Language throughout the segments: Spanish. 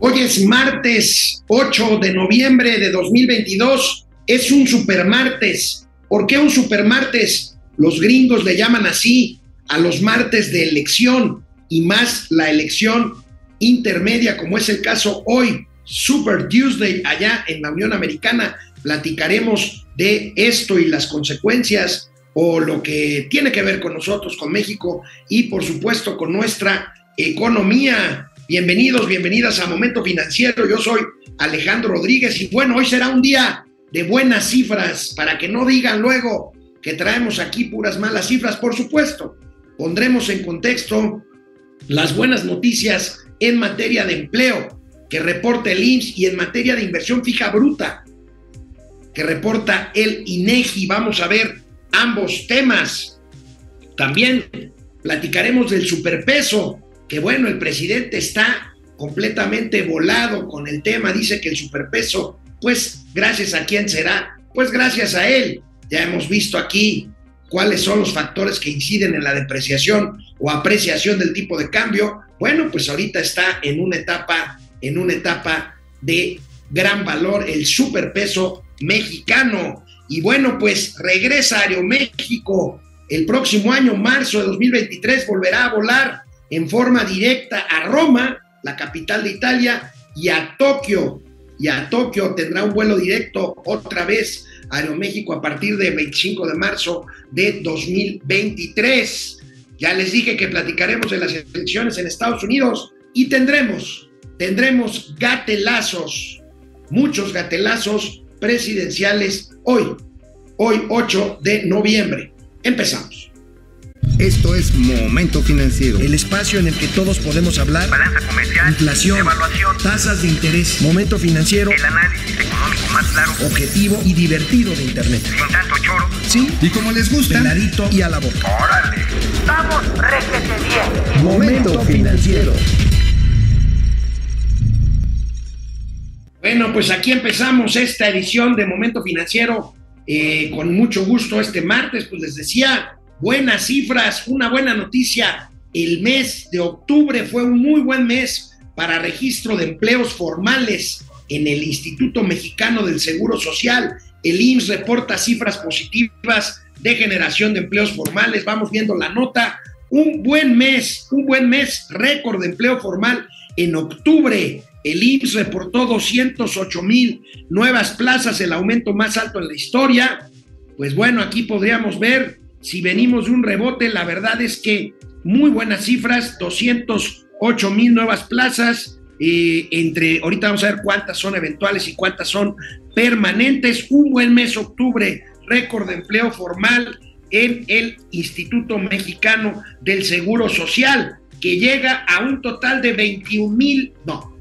Hoy es martes 8 de noviembre de 2022. Es un supermartes. ¿Por qué un supermartes? Los gringos le llaman así a los martes de elección y más la elección intermedia, como es el caso hoy, Super Tuesday, allá en la Unión Americana. Platicaremos de esto y las consecuencias o lo que tiene que ver con nosotros, con México y por supuesto con nuestra economía. Bienvenidos, bienvenidas a Momento Financiero. Yo soy Alejandro Rodríguez y bueno, hoy será un día de buenas cifras para que no digan luego que traemos aquí puras malas cifras. Por supuesto, pondremos en contexto las buenas noticias en materia de empleo que reporta el IMSS y en materia de inversión fija bruta que reporta el INEGI. Vamos a ver ambos temas. También platicaremos del superpeso que bueno, el presidente está completamente volado con el tema, dice que el superpeso, pues gracias a quién será, pues gracias a él. Ya hemos visto aquí cuáles son los factores que inciden en la depreciación o apreciación del tipo de cambio. Bueno, pues ahorita está en una etapa, en una etapa de gran valor el superpeso mexicano. Y bueno, pues regresa a Aeroméxico el próximo año, marzo de 2023, volverá a volar en forma directa a Roma, la capital de Italia, y a Tokio. Y a Tokio tendrá un vuelo directo otra vez a Aeroméxico a partir del 25 de marzo de 2023. Ya les dije que platicaremos de las elecciones en Estados Unidos y tendremos, tendremos gatelazos, muchos gatelazos presidenciales hoy, hoy 8 de noviembre. Empezamos. Esto es Momento Financiero. El espacio en el que todos podemos hablar. Balanza comercial. Inflación. Evaluación. Tasas de interés. Momento Financiero. El análisis económico más claro. Objetivo y divertido de Internet. Sin tanto choro. Sí. Y como les gusta. Clarito y a la boca. Órale. Vamos, réjete bien. Momento Financiero. Bueno, pues aquí empezamos esta edición de Momento Financiero eh, con mucho gusto este martes. Pues les decía, buenas cifras, una buena noticia. El mes de octubre fue un muy buen mes para registro de empleos formales en el Instituto Mexicano del Seguro Social. El IMSS reporta cifras positivas de generación de empleos formales. Vamos viendo la nota. Un buen mes, un buen mes, récord de empleo formal en octubre. El IMSS reportó 208 mil nuevas plazas, el aumento más alto en la historia. Pues bueno, aquí podríamos ver si venimos de un rebote, la verdad es que muy buenas cifras, 208 mil nuevas plazas, eh, entre, ahorita vamos a ver cuántas son eventuales y cuántas son permanentes, un buen mes octubre, récord de empleo formal en el Instituto Mexicano del Seguro Social, que llega a un total de 21 mil, no,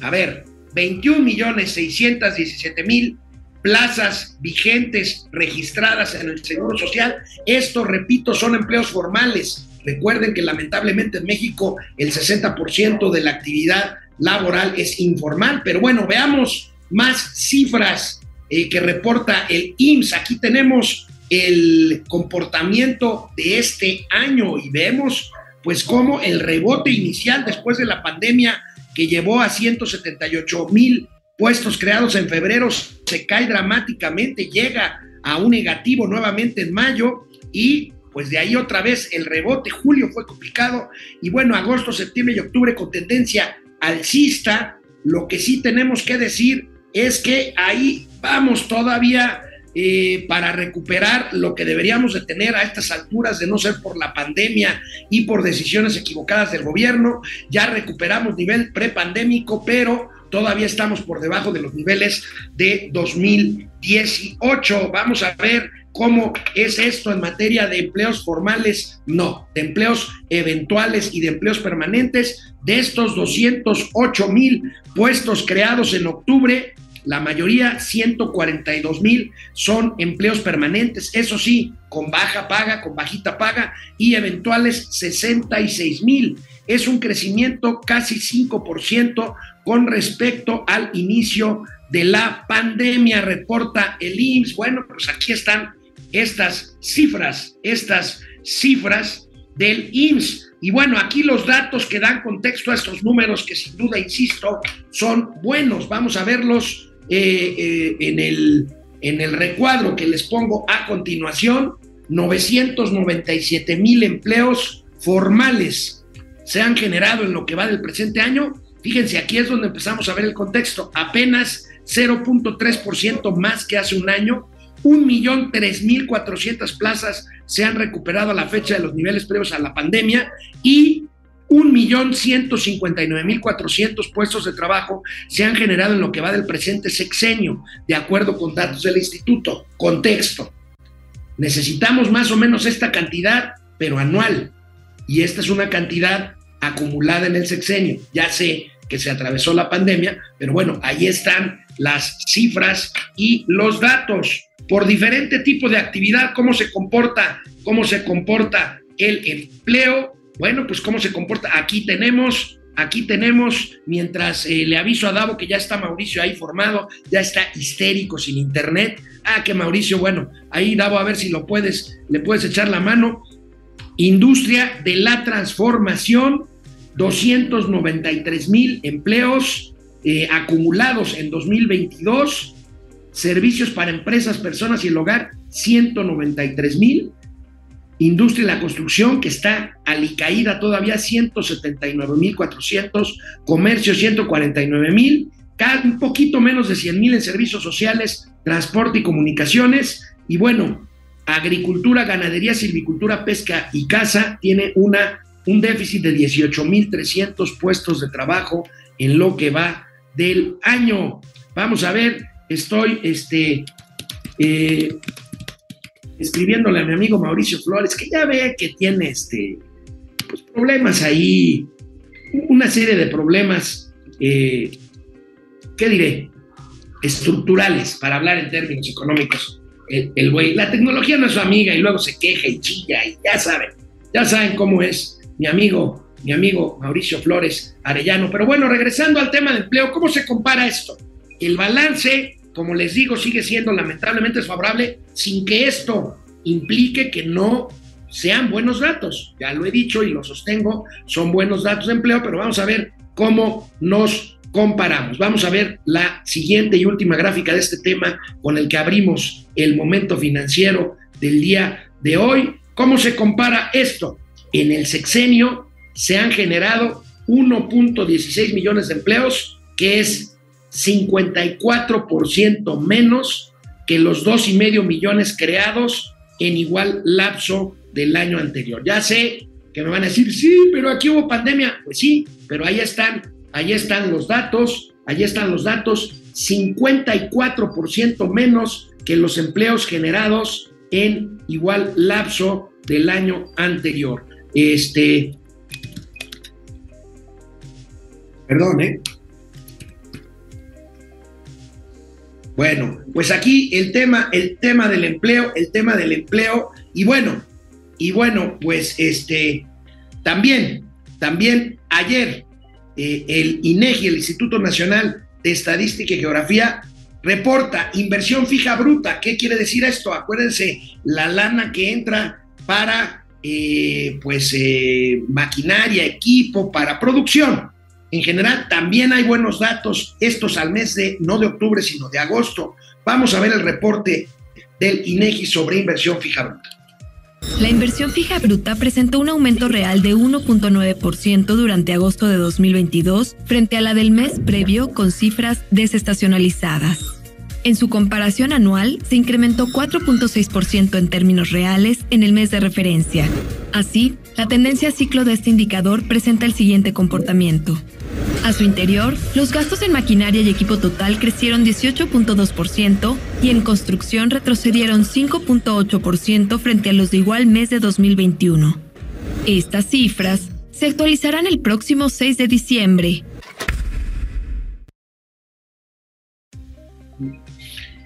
a ver, 21 millones 617 mil plazas vigentes registradas en el Seguro Social. Esto, repito, son empleos formales. Recuerden que lamentablemente en México el 60% de la actividad laboral es informal, pero bueno, veamos más cifras eh, que reporta el IMSS. Aquí tenemos el comportamiento de este año y vemos pues cómo el rebote inicial después de la pandemia que llevó a 178 mil puestos creados en febrero se cae dramáticamente, llega a un negativo nuevamente en mayo y pues de ahí otra vez el rebote, julio fue complicado y bueno, agosto, septiembre y octubre con tendencia alcista, lo que sí tenemos que decir es que ahí vamos todavía eh, para recuperar lo que deberíamos de tener a estas alturas de no ser por la pandemia y por decisiones equivocadas del gobierno. Ya recuperamos nivel prepandémico, pero todavía estamos por debajo de los niveles de 2018. Vamos a ver cómo es esto en materia de empleos formales, no, de empleos eventuales y de empleos permanentes. De estos 208 mil puestos creados en octubre, la mayoría, 142 mil, son empleos permanentes, eso sí, con baja paga, con bajita paga, y eventuales 66 mil. Es un crecimiento casi 5% con respecto al inicio de la pandemia, reporta el IMSS. Bueno, pues aquí están estas cifras, estas cifras del IMSS. Y bueno, aquí los datos que dan contexto a estos números, que sin duda, insisto, son buenos. Vamos a verlos eh, eh, en, el, en el recuadro que les pongo a continuación. 997 mil empleos formales se han generado en lo que va del presente año. Fíjense, aquí es donde empezamos a ver el contexto. Apenas 0.3% más que hace un año. 1.003.400 plazas se han recuperado a la fecha de los niveles previos a la pandemia y 1.159.400 puestos de trabajo se han generado en lo que va del presente sexenio, de acuerdo con datos del instituto. Contexto. Necesitamos más o menos esta cantidad, pero anual. Y esta es una cantidad acumulada en el sexenio. Ya sé que se atravesó la pandemia, pero bueno, ahí están las cifras y los datos por diferente tipo de actividad, cómo se comporta, cómo se comporta el empleo. Bueno, pues cómo se comporta. Aquí tenemos, aquí tenemos, mientras eh, le aviso a Davo que ya está Mauricio ahí formado, ya está histérico sin internet. Ah, que Mauricio, bueno, ahí Davo, a ver si lo puedes, le puedes echar la mano. Industria de la transformación, 293 mil empleos eh, acumulados en 2022 servicios para empresas, personas y el hogar, 193 mil. Industria y la construcción, que está alicaída todavía, 179 mil 400. Comercio, 149 mil. Un poquito menos de 100 mil en servicios sociales, transporte y comunicaciones. Y bueno, agricultura, ganadería, silvicultura, pesca y casa tiene una, un déficit de 18 mil 300 puestos de trabajo en lo que va del año. Vamos a ver estoy este, eh, escribiéndole a mi amigo Mauricio Flores, que ya ve que tiene este, pues, problemas ahí, una serie de problemas, eh, ¿qué diré? Estructurales, para hablar en términos económicos. El güey, la tecnología no es su amiga y luego se queja y chilla y ya saben, ya saben cómo es mi amigo, mi amigo Mauricio Flores Arellano. Pero bueno, regresando al tema de empleo, ¿cómo se compara esto? El balance, como les digo, sigue siendo lamentablemente desfavorable sin que esto implique que no sean buenos datos. Ya lo he dicho y lo sostengo, son buenos datos de empleo, pero vamos a ver cómo nos comparamos. Vamos a ver la siguiente y última gráfica de este tema con el que abrimos el momento financiero del día de hoy. ¿Cómo se compara esto? En el sexenio se han generado 1.16 millones de empleos, que es 54% menos que los dos y medio millones creados en igual lapso del año anterior. Ya sé que me van a decir, sí, pero aquí hubo pandemia. Pues sí, pero ahí están, ahí están los datos, ahí están los datos, 54% menos que los empleos generados en igual lapso del año anterior. Este, perdón, ¿eh? Bueno, pues aquí el tema, el tema del empleo, el tema del empleo, y bueno, y bueno, pues este, también, también ayer eh, el INEGI, el Instituto Nacional de Estadística y Geografía, reporta inversión fija bruta. ¿Qué quiere decir esto? Acuérdense, la lana que entra para, eh, pues, eh, maquinaria, equipo, para producción. En general, también hay buenos datos, estos al mes de, no de octubre, sino de agosto. Vamos a ver el reporte del INEGI sobre inversión fija bruta. La inversión fija bruta presentó un aumento real de 1.9% durante agosto de 2022 frente a la del mes previo con cifras desestacionalizadas. En su comparación anual, se incrementó 4.6% en términos reales en el mes de referencia. Así, la tendencia ciclo de este indicador presenta el siguiente comportamiento. A su interior, los gastos en maquinaria y equipo total crecieron 18.2% y en construcción retrocedieron 5.8% frente a los de igual mes de 2021. Estas cifras se actualizarán el próximo 6 de diciembre.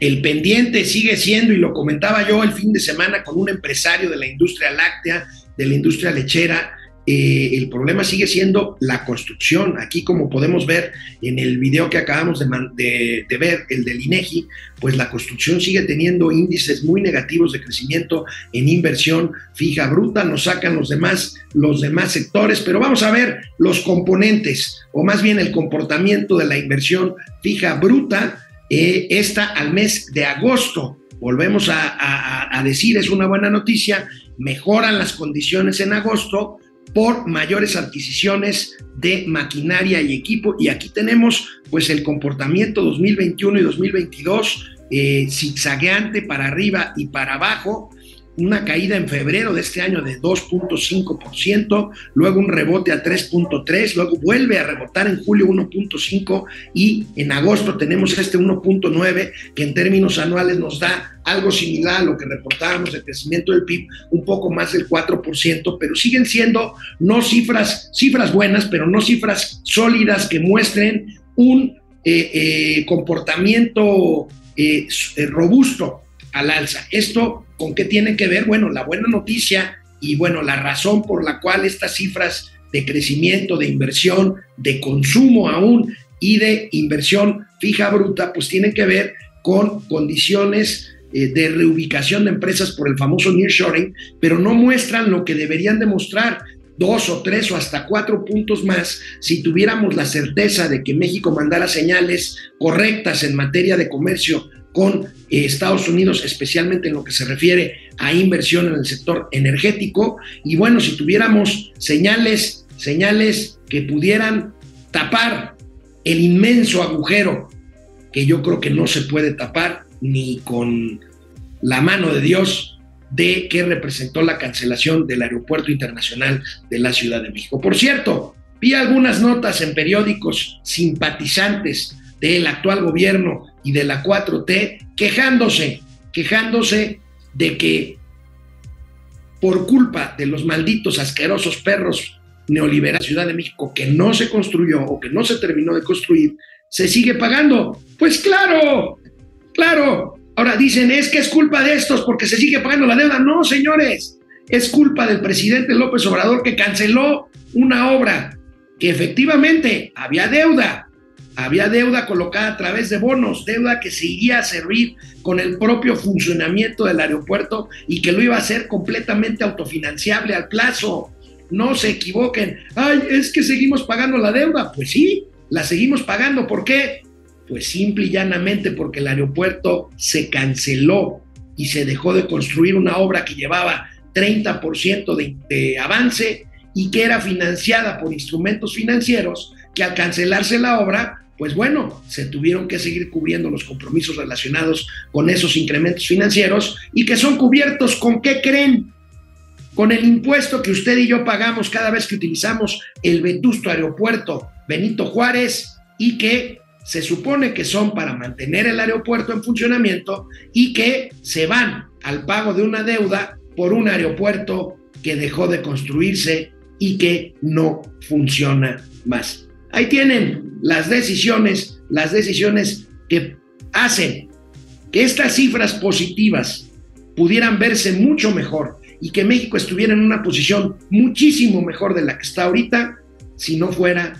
El pendiente sigue siendo, y lo comentaba yo el fin de semana con un empresario de la industria láctea, de la industria lechera, eh, el problema sigue siendo la construcción. Aquí, como podemos ver en el video que acabamos de, ver, el del INEGI, pues la construcción sigue teniendo índices muy negativos de crecimiento en inversión fija bruta, nos sacan los demás, los demás sectores, pero vamos a ver los componentes, o más bien el comportamiento de la inversión fija bruta, eh, esta al mes de agosto. Volvemos a, a decir, es una buena noticia, mejoran las condiciones en agosto, por mayores adquisiciones de maquinaria y equipo. Y aquí tenemos pues el comportamiento 2021 y 2022 eh, zigzagueante para arriba y para abajo una caída en febrero de este año de 2.5%, luego un rebote a 3.3, luego vuelve a rebotar en julio 1.5 y en agosto tenemos este 1.9 que en términos anuales nos da algo similar a lo que reportábamos de crecimiento del PIB, un poco más del 4%, pero siguen siendo no cifras, cifras buenas, pero no cifras sólidas que muestren un eh, eh, comportamiento eh, robusto al alza. Esto ¿Con qué tiene que ver? Bueno, la buena noticia y bueno, la razón por la cual estas cifras de crecimiento, de inversión, de consumo aún y de inversión fija bruta, pues tienen que ver con condiciones eh, de reubicación de empresas por el famoso nearshoring, pero no muestran lo que deberían demostrar dos o tres o hasta cuatro puntos más si tuviéramos la certeza de que México mandara señales correctas en materia de comercio con eh, Estados Unidos, especialmente en lo que se refiere a inversión en el sector energético. Y bueno, si tuviéramos señales, señales que pudieran tapar el inmenso agujero que yo creo que no se puede tapar ni con la mano de Dios de que representó la cancelación del Aeropuerto Internacional de la Ciudad de México. Por cierto, vi algunas notas en periódicos simpatizantes del actual gobierno y de la 4T quejándose, quejándose de que por culpa de los malditos asquerosos perros neoliberales Ciudad de México que no se construyó o que no se terminó de construir, se sigue pagando. Pues claro, claro. Ahora dicen, es que es culpa de estos porque se sigue pagando la deuda. No, señores, es culpa del presidente López Obrador que canceló una obra que efectivamente había deuda, había deuda colocada a través de bonos, deuda que se iría a servir con el propio funcionamiento del aeropuerto y que lo iba a hacer completamente autofinanciable al plazo. No se equivoquen. Ay, es que seguimos pagando la deuda. Pues sí, la seguimos pagando. ¿Por qué? Pues simple y llanamente porque el aeropuerto se canceló y se dejó de construir una obra que llevaba 30% de, de avance y que era financiada por instrumentos financieros que al cancelarse la obra pues bueno, se tuvieron que seguir cubriendo los compromisos relacionados con esos incrementos financieros y que son cubiertos con qué creen? Con el impuesto que usted y yo pagamos cada vez que utilizamos el vetusto aeropuerto Benito Juárez y que se supone que son para mantener el aeropuerto en funcionamiento y que se van al pago de una deuda por un aeropuerto que dejó de construirse y que no funciona más. Ahí tienen las decisiones, las decisiones que hacen que estas cifras positivas pudieran verse mucho mejor y que México estuviera en una posición muchísimo mejor de la que está ahorita, si no fuera,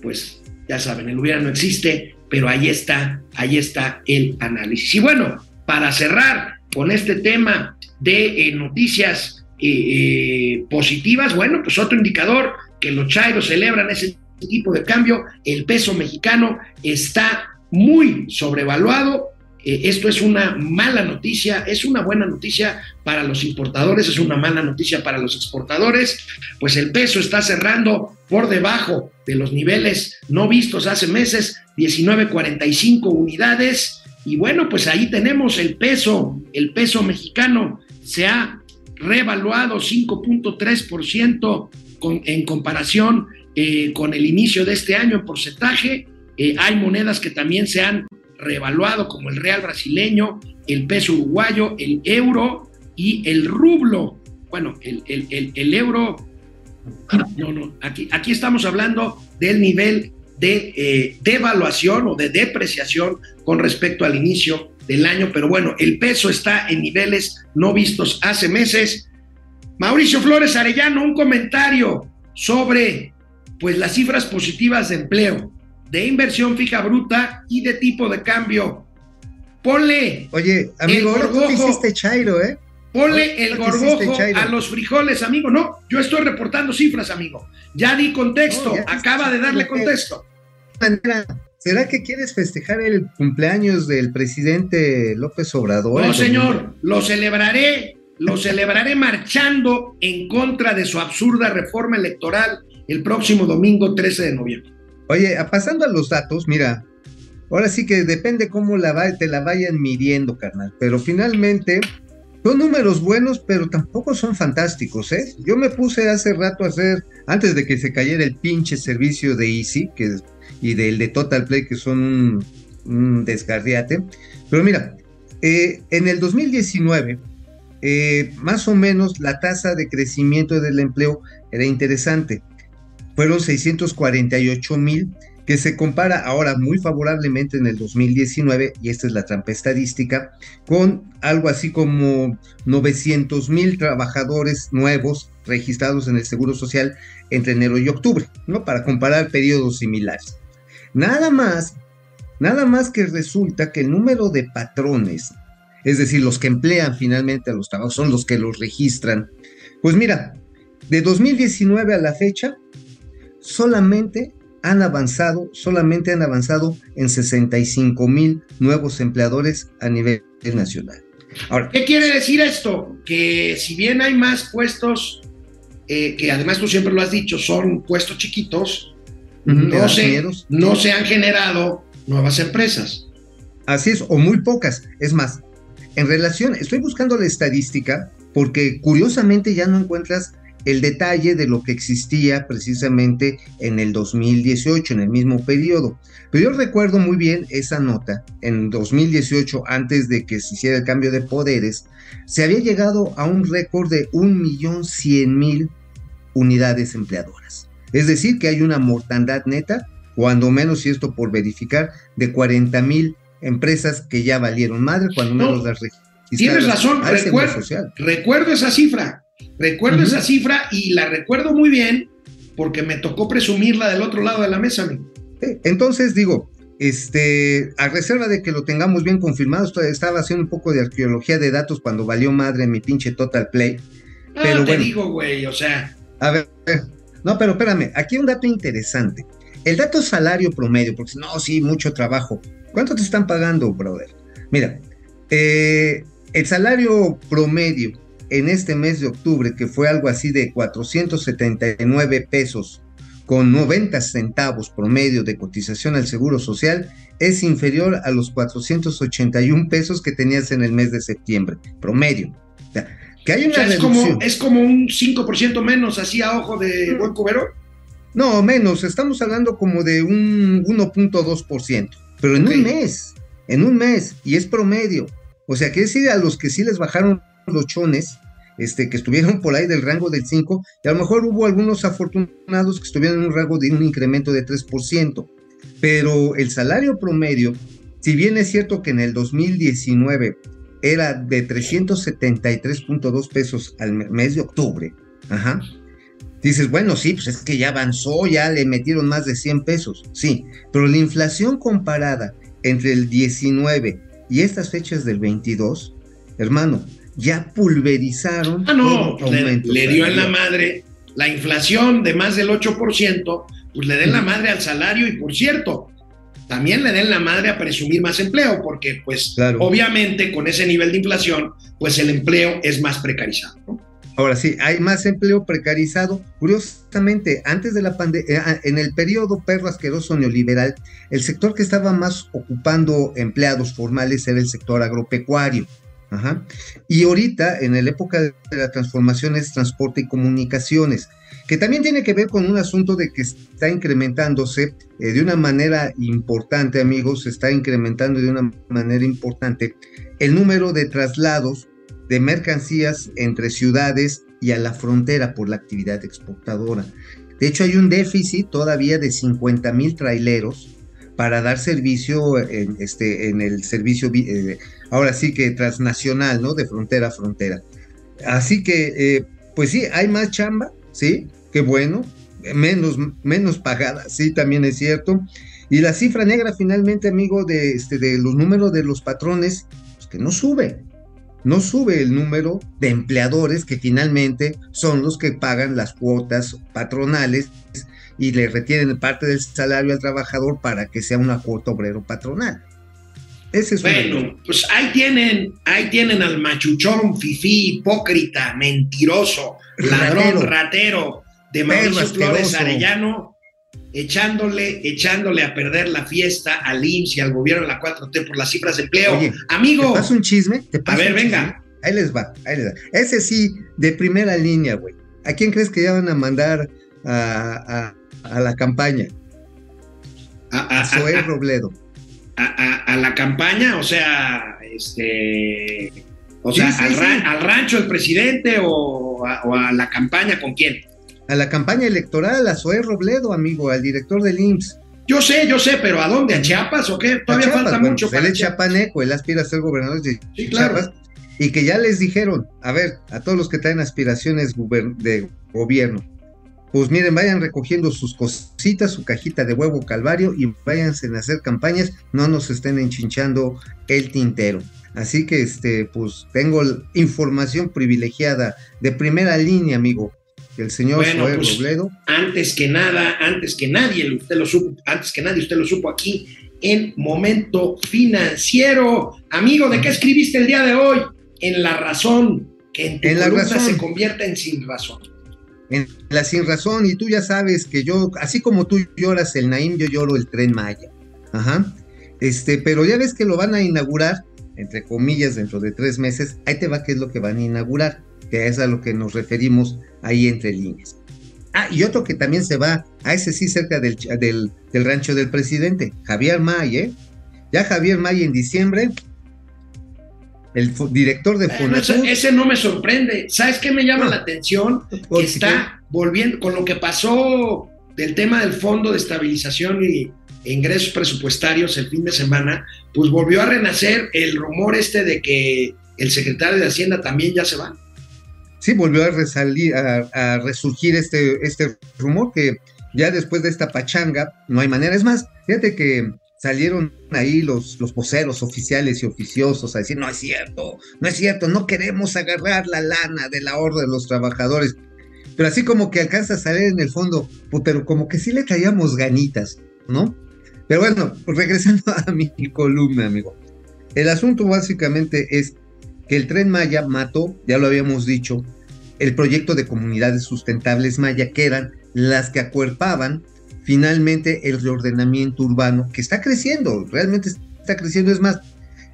pues ya saben, el hubiera no existe, pero ahí está, ahí está el análisis. Y bueno, para cerrar con este tema de eh, noticias eh, eh, positivas, bueno, pues otro indicador que los chairos celebran es tipo de cambio, el peso mexicano está muy sobrevaluado. Eh, esto es una mala noticia, es una buena noticia para los importadores, es una mala noticia para los exportadores, pues el peso está cerrando por debajo de los niveles no vistos hace meses, 19.45 unidades. Y bueno, pues ahí tenemos el peso, el peso mexicano se ha revaluado 5.3% en comparación eh, con el inicio de este año en porcentaje. Eh, hay monedas que también se han revaluado, como el real brasileño, el peso uruguayo, el euro y el rublo. Bueno, el, euro, no, no, aquí, estamos hablando del nivel de eh, devaluación o de depreciación con respecto al inicio del año, pero bueno, el peso está en niveles no vistos hace meses. Mauricio Flores Arellano, un comentario sobre pues las cifras positivas de empleo, de inversión fija bruta y de tipo de cambio. Ponle. Oye, amigo, ahora tú te hiciste chairo, ¿eh? Ponle el gorgojo a los frijoles, amigo. No, yo estoy reportando cifras, amigo. Ya di contexto, acaba de darle contexto. ¿Será que quieres festejar el cumpleaños del presidente López Obrador? No, señor, lo celebraré, lo celebraré marchando en contra de su absurda reforma electoral el próximo domingo 13 de noviembre. Oye, pasando a los datos, mira, ahora sí que depende cómo la te la vayan midiendo, carnal, pero finalmente son números buenos, pero tampoco son fantásticos, ¿eh? Yo me puse hace rato a hacer, antes de que se cayera el pinche servicio de Easy que, y del de Total Play, que son un, un desgarriate. Pero mira, eh, en el 2019, eh, más o menos la tasa de crecimiento del empleo era interesante. Fueron 648 mil que se compara ahora muy favorablemente en el 2019, y esta es la trampa estadística, con algo así como 900 mil trabajadores nuevos registrados en el Seguro Social entre enero y octubre, ¿no? Para comparar periodos similares. Nada más, nada más que resulta que el número de patrones, es decir, los que emplean finalmente a los trabajadores, son los que los registran. Pues mira, de 2019 a la fecha, solamente han avanzado, solamente han avanzado en 65 mil nuevos empleadores a nivel nacional. Ahora, ¿qué quiere decir esto? Que si bien hay más puestos, eh, que además tú siempre lo has dicho, son puestos chiquitos, no, se, no se han generado nuevas empresas. Así es, o muy pocas. Es más, en relación, estoy buscando la estadística porque curiosamente ya no encuentras el detalle de lo que existía precisamente en el 2018, en el mismo periodo. Pero yo recuerdo muy bien esa nota. En 2018, antes de que se hiciera el cambio de poderes, se había llegado a un récord de 1.100.000 unidades empleadoras. Es decir, que hay una mortandad neta, cuando menos, y esto por verificar, de 40.000 empresas que ya valieron madre, cuando menos las registradas. Tienes razón, recuerdo, recuerdo esa cifra. Recuerdo esa cifra y la recuerdo muy bien porque me tocó presumirla del otro lado de la mesa. Entonces digo, este, a reserva de que lo tengamos bien confirmado, estaba haciendo un poco de arqueología de datos cuando valió madre mi pinche Total Play. Ah, pero te digo, güey, o sea. A ver, no, pero espérame, aquí hay un dato interesante. El dato salario promedio, porque no, sí, mucho trabajo. ¿Cuánto te están pagando, brother? Mira, eh, el salario promedio en este mes de octubre, que fue algo así de 479 pesos con 90 centavos promedio de cotización al Seguro Social, es inferior a los 481 pesos que tenías en el mes de septiembre, promedio. que hay una es, como, es como un 5% menos, así a ojo de buen cubero. No, menos, estamos hablando como de un 1.2%, pero en un mes, en un mes, y es promedio. O sea, que decir a los que sí les bajaron los chones, este, que estuvieron por ahí del rango del 5, y a lo mejor hubo algunos afortunados que estuvieron en un rango de un incremento de 3%, pero el salario promedio, si bien es cierto que en el 2019 era de 373.2 pesos al mes de octubre, ajá, dices, bueno, sí, pues es que ya avanzó, ya le metieron más de 100 pesos, sí, pero la inflación comparada entre el 19 y estas fechas del 22, hermano, ya pulverizaron. Ah, no, le, dio en la madre la inflación de más del 8%, pues le den la madre al salario y por cierto, también le den la madre a presumir más empleo, porque pues obviamente con ese nivel de inflación, pues el empleo es más precarizado. Ahora sí, hay más empleo precarizado. Curiosamente, antes de la pandemia, eh, en el periodo perro asqueroso neoliberal, el sector que estaba más ocupando empleados formales era el sector agropecuario. Y ahorita, en la época de la transformación, es transporte y comunicaciones, que también tiene que ver con un asunto de que está incrementándose eh, de una manera importante, amigos, está incrementando de una manera importante el número de traslados de mercancías entre ciudades y a la frontera por la actividad exportadora. De hecho, hay un déficit todavía de 50 mil traileros para dar servicio en, este, en el servicio, eh, ahora sí que transnacional, ¿no? De frontera a frontera. Así que, eh, pues sí, hay más chamba, ¿sí? Qué bueno, menos, menos pagada, sí, también es cierto. Y la cifra negra finalmente, amigo, de, este, de los números de los patrones, pues que no sube. No sube el número de empleadores que finalmente son los que pagan las cuotas patronales y le retienen parte del salario al trabajador para que sea una cuota obrero patronal. Ese es bueno, pues ahí tienen, ahí tienen al machuchón, fifí, hipócrita, mentiroso, ladrón, ratero, de Mauricio Flores Arellano, echándole, echándole a perder la fiesta al IMSS y al gobierno de la 4T por las cifras de empleo. Amigo. ¿Te pasa un chisme? ¿Te a ver, venga. Ahí les va, ahí les va. Ese sí, de primera línea, güey. ¿A quién crees que ya van a mandar a, la campaña? A, a, Robledo. A, la campaña, o sea, este. O sea, al, rancho del presidente o a la campaña con quién? a la campaña electoral, a Zoé Robledo, amigo, al director del IMSS. Yo sé, yo sé, pero ¿a dónde? ¿A Chiapas o qué? Todavía falta mucho para. Él es chapaneco, él aspira a ser gobernador de Chiapas. Y que ya les dijeron, a ver, a todos los que traen aspiraciones de gobierno, pues miren, vayan recogiendo sus cositas, su cajita de huevo calvario y váyanse a hacer campañas, no nos estén enchinchando el tintero. Así que, este, pues tengo información privilegiada de primera línea, amigo el señor bueno, pues, Robledo. Antes que nada, antes que nadie, usted lo supo, antes que nadie, usted lo supo aquí en Momento Financiero. Amigo, ¿de qué escribiste el día de hoy? En La Razón, que en tu en la razón. se convierte en Sin Razón. En la Sin Razón, y tú ya sabes que yo, así como tú lloras el Naim, yo lloro el Tren Maya. Ajá. Este, pero ya ves que lo van a inaugurar, entre comillas, dentro de tres meses. Ahí te va qué es lo que van a inaugurar que es a lo que nos referimos ahí entre líneas. Ah, y otro que también se va, a ese sí cerca del, del, rancho del presidente, Javier May, ¿eh? Ya Javier May en diciembre, el director de Fonatur. ese, no me sorprende. ¿Sabes qué me llama la atención? Que está volviendo con lo que pasó del tema del Fondo de Estabilización y Ingresos Presupuestarios el fin de semana, pues volvió a renacer el rumor este de que el secretario de Hacienda también ya se va sí volvió a, resalir, a, resurgir este, este rumor que ya después de esta pachanga no hay manera. Es más, fíjate que salieron ahí los, los voceros oficiales y oficiosos a decir, no es cierto, no es cierto, no queremos agarrar la lana del ahorro de los trabajadores. Pero así como que alcanza a salir en el fondo, pero como que sí le traíamos ganitas, ¿no? Pero bueno, pues regresando a mi columna, amigo. El asunto básicamente es que el tren Maya mató, ya lo habíamos dicho, el proyecto de comunidades sustentables Maya, que eran las que acuerpaban finalmente el reordenamiento urbano, que está creciendo, realmente está creciendo. Es más,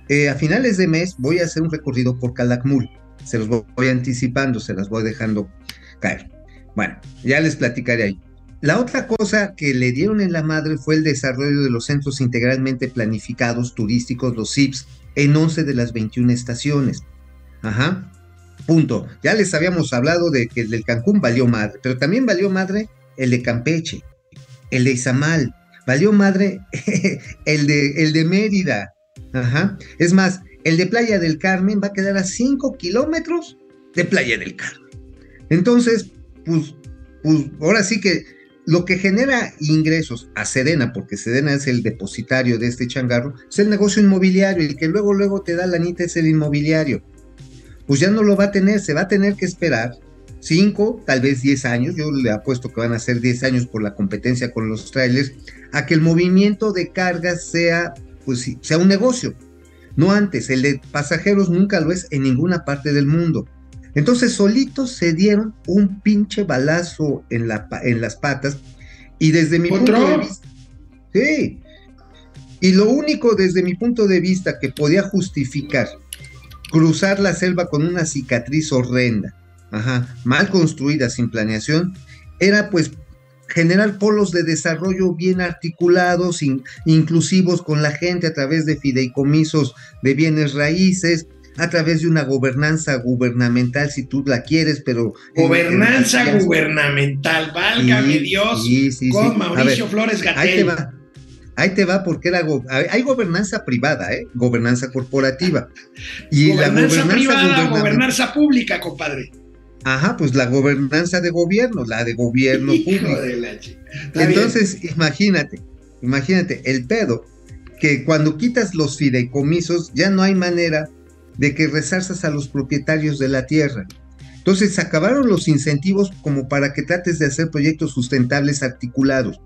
eh, a finales de mes voy a hacer un recorrido por Calakmul, se los voy anticipando, se las voy dejando caer. Bueno, ya les platicaré ahí. La otra cosa que le dieron en la madre fue el desarrollo de los centros integralmente planificados turísticos, los CIPS, en 11 de las 21 estaciones. Ajá. Punto. Ya les habíamos hablado de que el del Cancún valió madre, pero también valió madre el de Campeche, el de Izamal, valió madre el de, el de Mérida. Ajá. Es más, el de Playa del Carmen va a quedar a 5 kilómetros de Playa del Carmen. Entonces, pues, pues ahora sí que lo que genera ingresos a Sedena, porque Sedena es el depositario de este changarro, es el negocio inmobiliario, el que luego, luego te da la nita es el inmobiliario. Pues ya no lo va a tener, se va a tener que esperar 5, tal vez 10 años, yo le apuesto que van a ser 10 años por la competencia con los trailers, a que el movimiento de cargas sea, pues, sea un negocio. No antes, el de pasajeros nunca lo es en ninguna parte del mundo. Entonces solitos se dieron un pinche balazo en, la, en las patas y desde mi punto de vista... Sí. Y lo único desde mi punto de vista que podía justificar cruzar la selva con una cicatriz horrenda, ajá, mal construida, sin planeación, era pues generar polos de desarrollo bien articulados, inclusivos con la gente a través de fideicomisos de bienes raíces, a través de una gobernanza gubernamental, si tú la quieres, pero... Gobernanza gubernamental, válgame Dios, con Mauricio Flores Gatel. Ahí te va, ahí te va porque era hay gobernanza privada, ¿eh? gobernanza corporativa. Y gobernanza la gobernanza privada, gobernanza pública, compadre. Ajá, pues la gobernanza de gobierno, la de gobierno público. Entonces, imagínate, imagínate, el pedo, que cuando quitas los fideicomisos ya no hay manera de que resarzas a los propietarios de la tierra. Entonces acabaron los incentivos como para que trates de hacer proyectos sustentables articulados.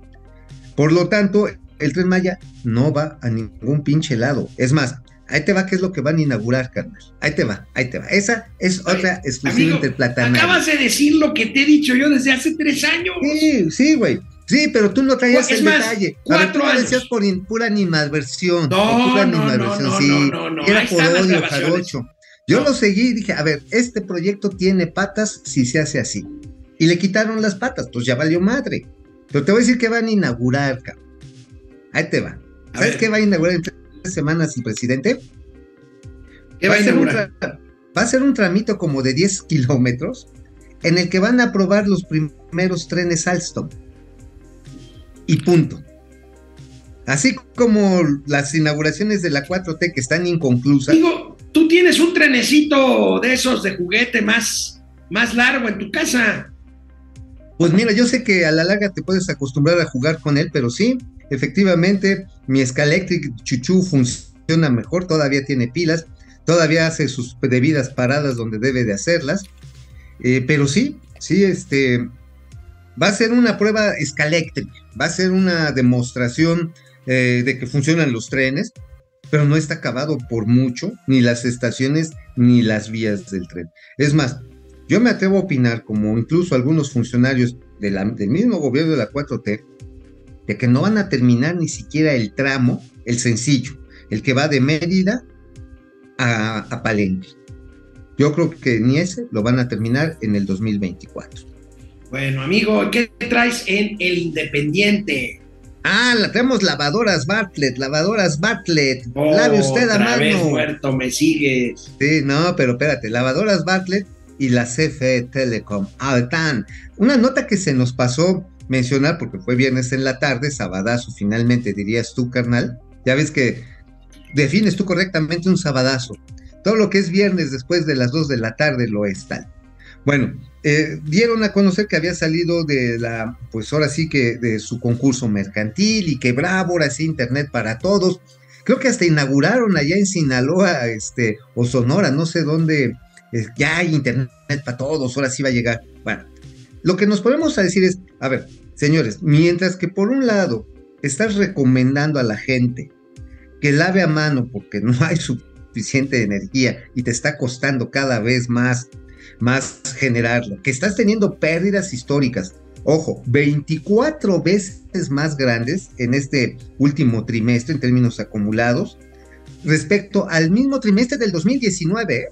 Por lo tanto, el tren Maya no va a ningún pinche lado. Es más, ahí te va qué es lo que van a inaugurar, carnal. Ahí te va, ahí te va. Esa es otra exclusiva platanario. Acabas de decir lo que te he dicho yo desde hace tres años. Sí, sí, güey. Sí, pero tú no traías Es el más, detalle. cuatro ver, tú decías por in- pura animadversión. No, pura no, no, animadversión, no, sí. no, no, no. Era por odio, jarocho. Yo lo seguí y dije, a ver, este proyecto tiene patas si se hace así. Y le quitaron las patas, pues ya valió madre. Pero te voy a decir que van a inaugurar, cabrón. Ahí te va. A ¿Sabes ver. qué va a inaugurar semanas el presidente? ¿Qué va a ser un va a ser un tramito como de 10 kilómetros en el que van a aprobar los primeros trenes Alstom. Y punto. Así como las inauguraciones de la 4T que están inconclusas. Digo, tú tienes un trenecito de esos de juguete más, más largo en tu casa. Pues mira, yo sé que a la larga te puedes acostumbrar a jugar con él, pero sí, efectivamente, mi Scalectric Chuchu funciona mejor, todavía tiene pilas, todavía hace sus debidas paradas donde debe de hacerlas. Eh, pero sí, sí, este va a ser una prueba Scalectric, va a ser una demostración eh, de que funcionan los trenes, pero no está acabado por mucho, ni las estaciones ni las vías del tren. Es más, yo me atrevo a opinar, como incluso algunos funcionarios del mismo gobierno de la 4T, de que no van a terminar ni siquiera el tramo, el sencillo, el que va de Mérida a, a Palenque. Yo creo que ni ese lo van a terminar en el 2024. Bueno, amigo, ¿qué traes en El Independiente? Ah, la tenemos lavadoras Bartlett, lavadoras Bartlett. Lave usted a Otra vez mano. muerto, me sigues. Sí, no, pero espérate, lavadoras Bartlett y la CFE Telecom. Altan, una nota que se nos pasó mencionar porque fue viernes en la tarde, sabadazo finalmente dirías tú, carnal. Ya ves que defines tú correctamente un sabadazo. Todo lo que es viernes después de las 2 de la tarde lo es tal. Bueno, eh, dieron a conocer que había salido de la, pues ahora sí que de su concurso mercantil y que bravo, ahora sí, Internet para todos. Creo que hasta inauguraron allá en Sinaloa, este, o Sonora, no sé dónde, ya hay Internet para todos, ahora sí va a llegar. Bueno, lo que nos podemos decir es, a ver, señores, mientras que por un lado estás recomendando a la gente que lave a mano porque no hay suficiente energía y te está costando cada vez más más generarla, que estás teniendo pérdidas históricas. Ojo, 24 veces más grandes en este último trimestre en términos acumulados respecto al mismo trimestre del 2019. ¿eh?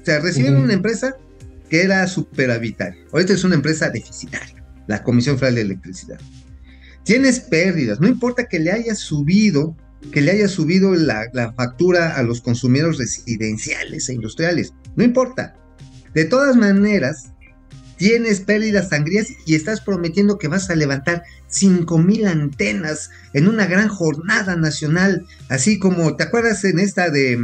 O sea, recibieron una empresa que era superavitaria. Ahorita es una empresa deficitaria, la Comisión Federal de Electricidad. Tienes pérdidas, no importa que le hayas subido, que le haya subido la, la factura a los consumidores residenciales e industriales, no importa. De todas maneras, tienes pérdidas sangrías y estás prometiendo que vas a levantar 5 mil antenas en una gran jornada nacional, así como, ¿te acuerdas en esta de,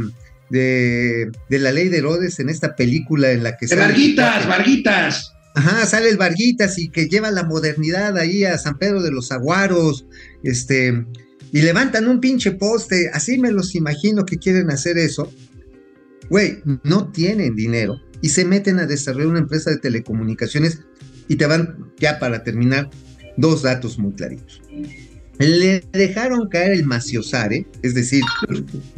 de, de la ley de Herodes, en esta película en la que De sale- Varguitas, Varguitas. Ajá, sale el Varguitas y que lleva la modernidad ahí a San Pedro de los Aguaros, este, y levantan un pinche poste, así me los imagino que quieren hacer eso. Güey, no tienen dinero y se meten a desarrollar una empresa de telecomunicaciones y te van, ya para terminar, dos datos muy claritos. Le dejaron caer el maciosare, es decir,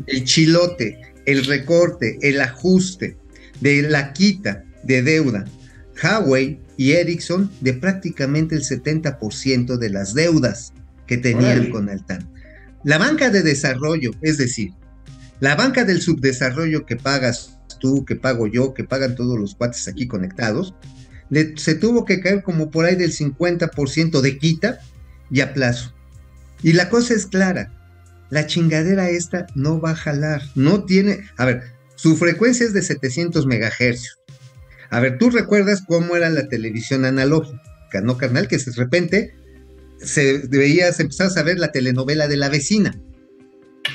el chilote, el recorte, el ajuste de la quita de deuda Huawei y Ericsson de prácticamente el 70% de las deudas que tenían con Altan. La banca de desarrollo, es decir, la banca del subdesarrollo que pagas tú, que pago yo, que pagan todos los cuates aquí conectados, le- se tuvo que caer como por ahí del 50% de quita y a plazo. Y la cosa es clara, la chingadera esta no va a jalar, no tiene, a ver, su frecuencia es de 700 megahercios. A ver, tú recuerdas cómo era la televisión analógica, ¿no, carnal? Que de repente se veías, empezabas a ver la telenovela de la vecina.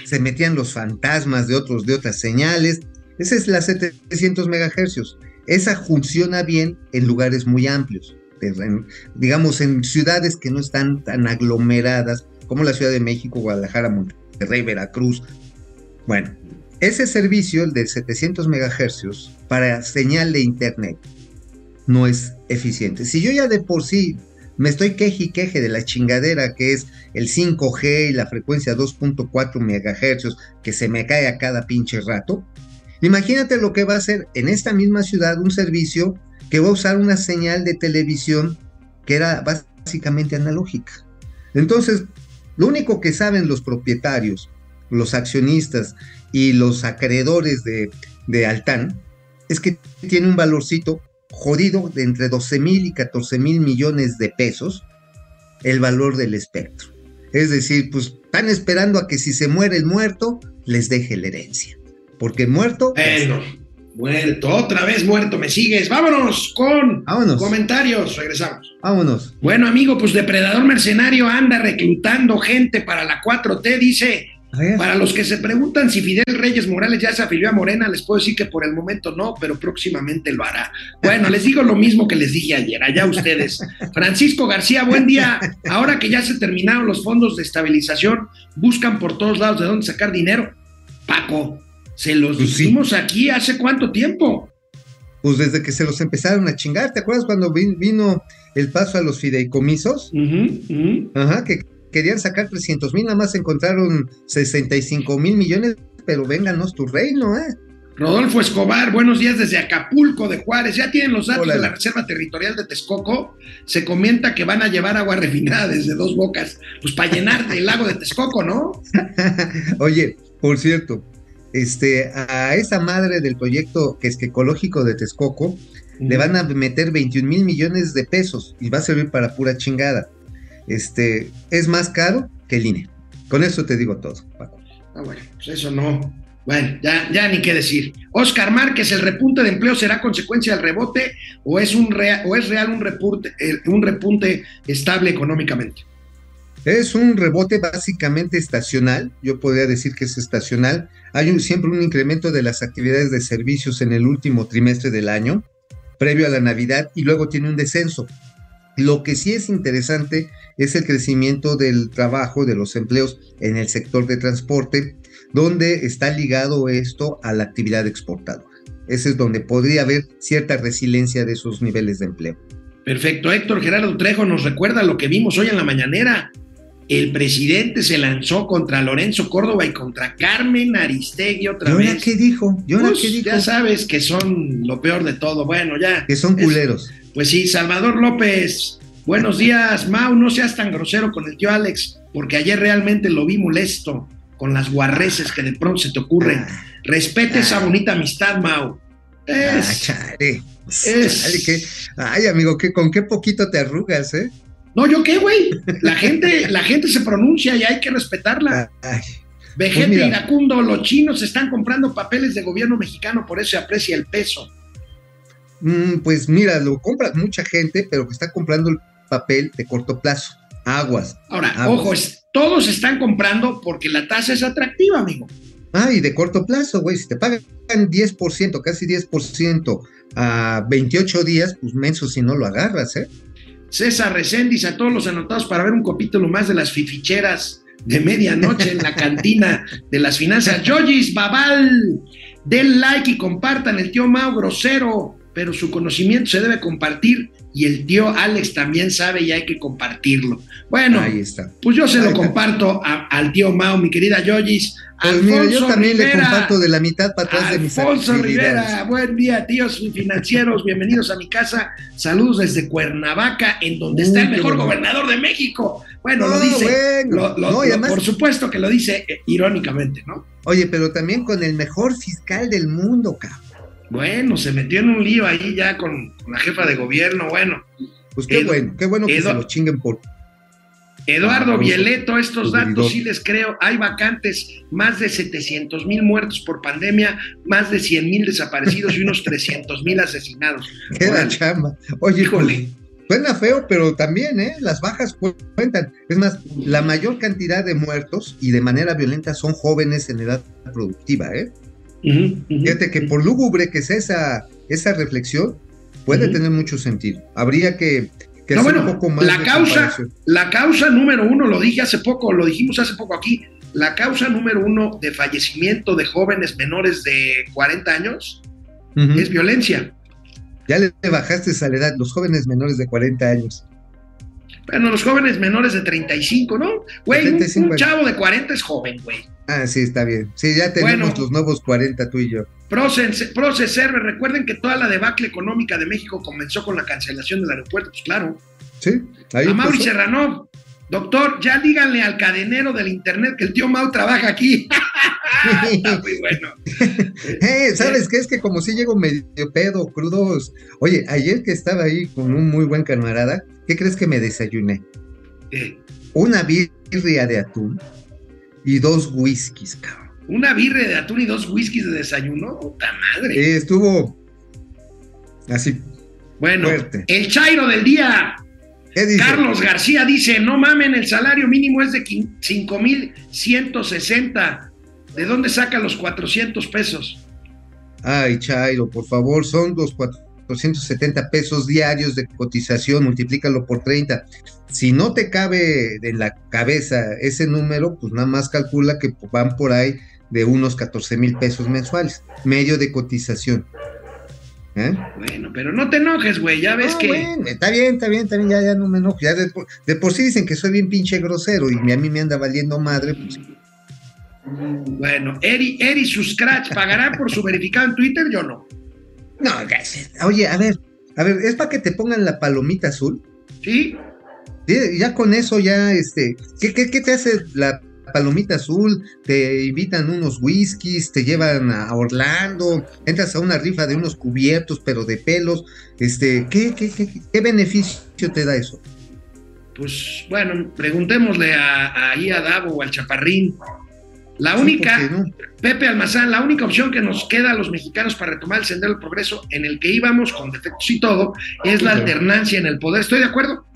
Se metían los fantasmas de otros, de otras señales. Esa es la 700 megahercios. esa funciona bien en lugares muy amplios, digamos en ciudades que no están tan aglomeradas como la Ciudad de México, Guadalajara, Monterrey, Veracruz. Bueno, ese servicio, el de 700 megahercios, para señal de internet, no es eficiente. Si yo ya de por sí me estoy queje y queje de la chingadera que es el 5G y la frecuencia 2.4 megahercios que se me cae a cada pinche rato, imagínate lo que va a hacer en esta misma ciudad un servicio que va a usar una señal de televisión que era básicamente analógica. Entonces, lo único que saben los propietarios, los accionistas y los acreedores de, de Altán es que tiene un valorcito jodido de entre 12 mil y 14 mil millones de pesos el valor del espectro. Es decir, pues están esperando a que si se muere el muerto, les deje la herencia. Porque muerto... Bueno, muerto, otra vez muerto, me sigues. Vámonos con Vámonos. comentarios, regresamos. Vámonos. Bueno, amigo, pues Depredador Mercenario anda reclutando gente para la 4T, dice. Para los que se preguntan si Fidel Reyes Morales ya se afilió a Morena, les puedo decir que por el momento no, pero próximamente lo hará. Bueno, les digo lo mismo que les dije ayer, allá ustedes. Francisco García, buen día. Ahora que ya se terminaron los fondos de estabilización, buscan por todos lados de dónde sacar dinero. Paco, se los Pues sí. aquí hace cuánto tiempo. Pues desde que se los empezaron a chingar, ¿te acuerdas cuando vin- vino el paso a los fideicomisos? Ajá, que querían sacar 300 mil, nada más encontraron 65 mil millones, pero vénganos tu reino, ¿eh? Rodolfo Escobar, buenos días desde Acapulco de Juárez. Ya tienen los datos de la Reserva Territorial de Texcoco. Se comenta que van a llevar agua refinada desde dos bocas, pues para llenar el lago de Texcoco, ¿no? Oye, por cierto, este, a esa madre del proyecto que es que ecológico de Texcoco, le van a meter 21 mil millones de pesos y va a servir para pura chingada. Este, es más caro que el INE. Con eso te digo todo, Paco. Ah, bueno, pues eso no. Bueno, ya, ya ni qué decir. Oscar Márquez, ¿el repunte de empleo será consecuencia del rebote o es, un rea- o es real un repunte, eh, un repunte estable económicamente? Es un rebote básicamente estacional, yo podría decir que es estacional. Hay un- siempre un incremento de las actividades de servicios en el último trimestre del año, previo a la Navidad, y luego tiene un descenso. Lo que sí es interesante es el crecimiento del trabajo, de los empleos en el sector de transporte, donde está ligado esto a la actividad exportadora. Ese es donde podría haber cierta resiliencia de esos niveles de empleo. Perfecto. Héctor Gerardo Trejo nos recuerda lo que vimos hoy en la mañanera. El presidente se lanzó contra Lorenzo Córdoba y contra Carmen Aristegui ¿Y otra ahora vez. qué dijo? ¿Y ahora Pues, qué dijo? ya sabes que son lo peor de todo. Bueno, ya. Que son Es- culeros. Pues sí, Salvador López. Buenos días, Mau. No seas tan grosero con el tío Alex, porque ayer realmente lo vi molesto con las guarreces que de pronto se te ocurren. Respete esa bonita amistad, Mau. Ah, Es- chale. es- Chale, que- Ay, amigo, que con qué poquito te arrugas, ¿eh? No, ¿yo qué, güey? La gente, la gente se pronuncia y hay que respetarla. Ay, Vegete pues iracundo, los chinos están comprando papeles de gobierno mexicano, por eso se aprecia el peso. Mm, pues mira, lo compra mucha gente, pero que está comprando el papel de corto plazo. Aguas. Ahora, Aguas. ojo, todos están comprando porque la tasa es atractiva, amigo. Ah, y de corto plazo, güey. Si te pagan 10%, casi 10% a 28 días, pues menso si no lo agarras, ¿eh? César Reséndiz, a todos los anotados para ver un capítulo más de las fificheras de medianoche en la cantina de las finanzas. Yoyis, Babal, den like y compartan el tío Mau grosero, pero su conocimiento se debe compartir y el tío Alex también sabe y hay que compartirlo. Bueno, Ahí está. pues yo se lo está. comparto a- al tío Mau, mi querida Yoyis. Pues mira, yo también le Rivera. comparto de la mitad para atrás de mis Alfonso. Rivera, buen día, tíos financieros, bienvenidos a mi casa. Saludos desde Cuernavaca, en donde está el mejor bueno. gobernador de México. Bueno, lo dice, bueno. lo- lo- No, además- por supuesto que lo dice eh, irónicamente, ¿no? Oye, pero también con el mejor fiscal del mundo, cabrón. Bueno, se metió en un lío ahí ya con, con la jefa de gobierno. Bueno, Pues qué Edu- bueno, qué bueno que Edu- se lo chinguen por. Eduardo Vieleto, estos datos sí les creo. Hay vacantes, más de 700 mil muertos por pandemia, más de 100 mil desaparecidos y unos 300 mil asesinados. Queda Órale. chamba. Oye, Híjole. Suena feo, pero también, ¿eh? Las bajas cu- cuentan. Es más, la mayor cantidad de muertos y de manera violenta son jóvenes en edad productiva, ¿eh? Fíjate que por lúgubre que sea esa, esa reflexión, puede Ujú. tener mucho sentido. Habría que, que No, hacer bueno, un poco más la de causa, la causa número uno, lo dije hace poco, lo dijimos hace poco aquí, la causa número uno de fallecimiento de jóvenes menores de 40 años es violencia. Ya le bajaste esa edad, los jóvenes menores de 40 años. Bueno, los jóvenes menores de 35, ¿no? Güey, un, 75 un chavo de 40 es joven, güey. Ah, sí, está bien. Sí, ya tenemos Bueno. los nuevos 40, tú y yo. Proces, Server, recuerden que toda la debacle económica de México comenzó con la cancelación del aeropuerto, pues claro. Sí, ahí a Mauri. Serrano, doctor, ya díganle al cadenero del internet que el tío Mau trabaja aquí. Está muy bueno. Eh, ¿Sabes qué? Es que como si llego medio pedo, crudos. Oye, ayer que estaba ahí con un muy buen camarada, ¿qué crees que me desayuné? Una birria de atún y dos whiskies, cabrón. una birre de atún y dos whiskies de desayuno, puta madre. Eh, estuvo así. bueno, fuerte. el chairo del día. Carlos García dice, no mamen, el salario mínimo es de 5.160. ¿De dónde saca los 400 pesos? Ay, Chairo, por favor, son los 470 pesos diarios de cotización, multiplícalo por 30. Si no te cabe en la cabeza ese número, pues nada más calcula que van por ahí de unos 14 mil pesos mensuales, medio de cotización. ¿Eh? Bueno, pero no te enojes, güey, ya ves que... bueno, está bien, está bien, está bien, ya, ya no me enojo. Ya de, por, de por sí dicen que soy bien pinche grosero y a mí me anda valiendo madre, pues Bueno, Eri, Eri su scratch, ¿pagará por su verificado en Twitter? Yo no. No. Oye, a ver, a ver, es para que te pongan la palomita azul. ¿Sí? Sí, Ya con eso, ya, este, ¿qué, qué, qué te hace la palomita azul? Te invitan unos whiskies, te llevan a Orlando, entras a una rifa de unos cubiertos, pero de pelos, este, ¿qué, qué, qué, qué beneficio te da eso? Pues bueno, preguntémosle a, a, ahí a Davo o al Chaparrín. La única. Pepe Almazán, la única opción que nos queda a los mexicanos para retomar el sendero del progreso en el que íbamos con defectos y todo, es la alternancia en el poder. ¿Estoy de acuerdo?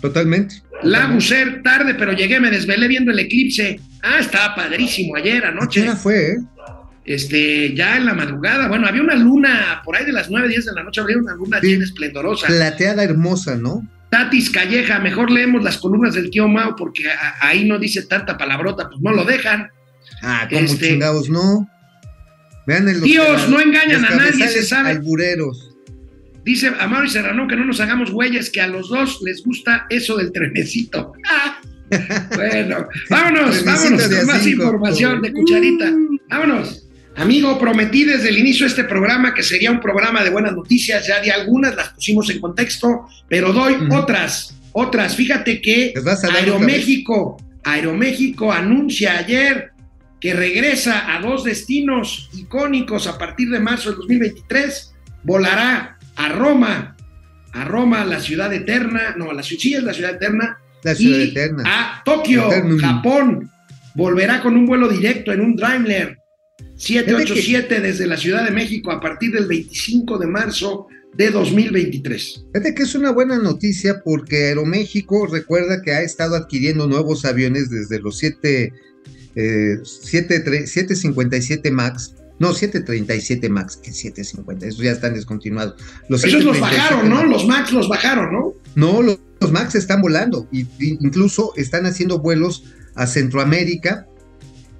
Totalmente. La. Bucer, tarde, pero llegué, me desvelé viendo el eclipse. Ah, estaba padrísimo ayer ¿A qué anoche. hora fue, eh? Este, ya en la madrugada. Bueno, había una luna, por ahí de las 9, 10 de la noche, había una luna Sí. bien esplendorosa. Plateada hermosa, ¿no? Tatis Calleja, mejor leemos las columnas del tío Mao porque ahí no dice tanta palabrota, pues no lo dejan. Ah, como Este- chingados, no. Vean el Tíos, no engañan a nadie, se sabe. Albureros. Dice Amaro y Serrano que no nos hagamos güeyes, que a los dos les gusta eso del trenecito. bueno, vámonos, vámonos con más A5, información de cucharita. Vámonos. Amigo, prometí desde el inicio de este programa que sería un programa de buenas noticias, ya di algunas, las pusimos en contexto, pero doy otras, otras. Fíjate que ¿Les vas a dar otra Aeroméxico, Aeroméxico anuncia ayer que regresa a dos destinos icónicos a partir de marzo del 2023. Volará a Roma, a Roma, la ciudad eterna, no, la ciudad sí es la ciudad eterna, La ciudad y eterna. a Tokio, Eternum. Japón. Volverá con un vuelo directo en un Dreamliner 787 desde la Ciudad de México a partir del 25 de marzo de 2023. Fíjate que es una buena noticia porque Aeroméxico recuerda que ha estado adquiriendo nuevos aviones desde los 7, eh, 7, 757 MAX. No, 737 MAX, que 750, esos ya están descontinuados. Los Esos los 737 bajaron, ¿no? Los Max los bajaron, ¿no? No, los, los MAX están volando y, y incluso están haciendo vuelos a Centroamérica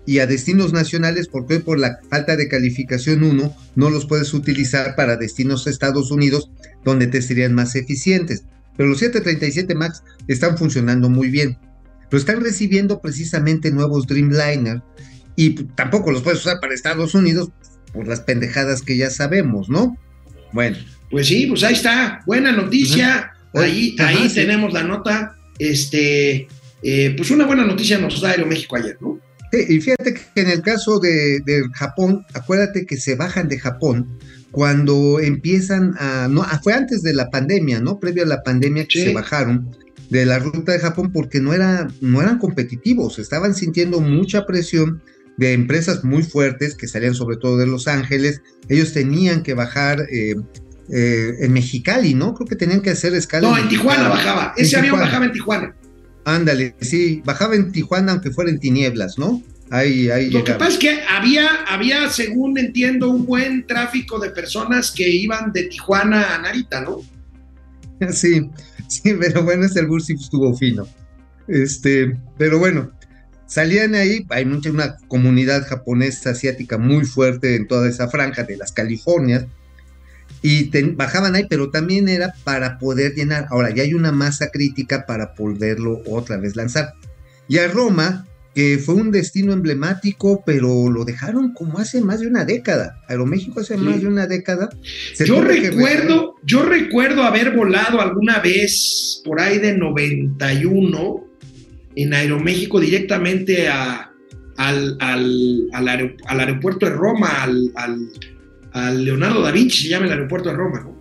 y a destinos nacionales porque hoy por la falta de calificación 1 no los puedes utilizar para destinos a Estados Unidos donde te serían más eficientes. Pero los 737 MAX están funcionando muy bien. Pero están recibiendo precisamente nuevos Dreamliner y tampoco los puedes usar para Estados Unidos por las pendejadas que ya sabemos, ¿no? Bueno, Pues sí, pues ahí está. Buena noticia. Ahí, ahí sí. tenemos la nota. Este, eh, pues una buena noticia nos da Aeroméxico ayer, ¿no? Sí, y fíjate que en el caso de, de Japón, acuérdate que se bajan de Japón cuando empiezan a, no, fue antes de la pandemia, ¿no? Previo a la pandemia que Sí. se bajaron de la ruta de Japón porque no, era, no eran competitivos, estaban sintiendo mucha presión de empresas muy fuertes que salían sobre todo de Los Ángeles, ellos tenían que bajar eh, eh, en Mexicali, ¿no? Creo que tenían que hacer escala. No, en Tijuana bajaba. Ese avión Tijuana. bajaba en Tijuana. Ándale, sí, bajaba en Tijuana aunque fuera en tinieblas, ¿no? Ahí, ahí Lo que pasa es que había, había, según entiendo, un buen tráfico de personas que iban de Tijuana a Narita, ¿no? Sí, sí, pero bueno, este albur sí estuvo fino. Este, pero bueno, salían ahí, hay mucha una comunidad japonesa asiática muy fuerte en toda esa franja de las Californias, y ten- bajaban ahí, pero también era para poder llenar. Ahora, ya hay una masa crítica para poderlo otra vez lanzar. Y a Roma, que fue un destino emblemático, pero lo dejaron como hace más de una década. Aeroméxico hace Sí. más de una década. se Yo que recuerdo, yo recuerdo haber volado alguna vez por ahí de 91 en Aeroméxico directamente a, al, al- al aer- al aeropuerto de Roma, al, al- al Leonardo da Vinci, se llama el aeropuerto de Roma, ¿no?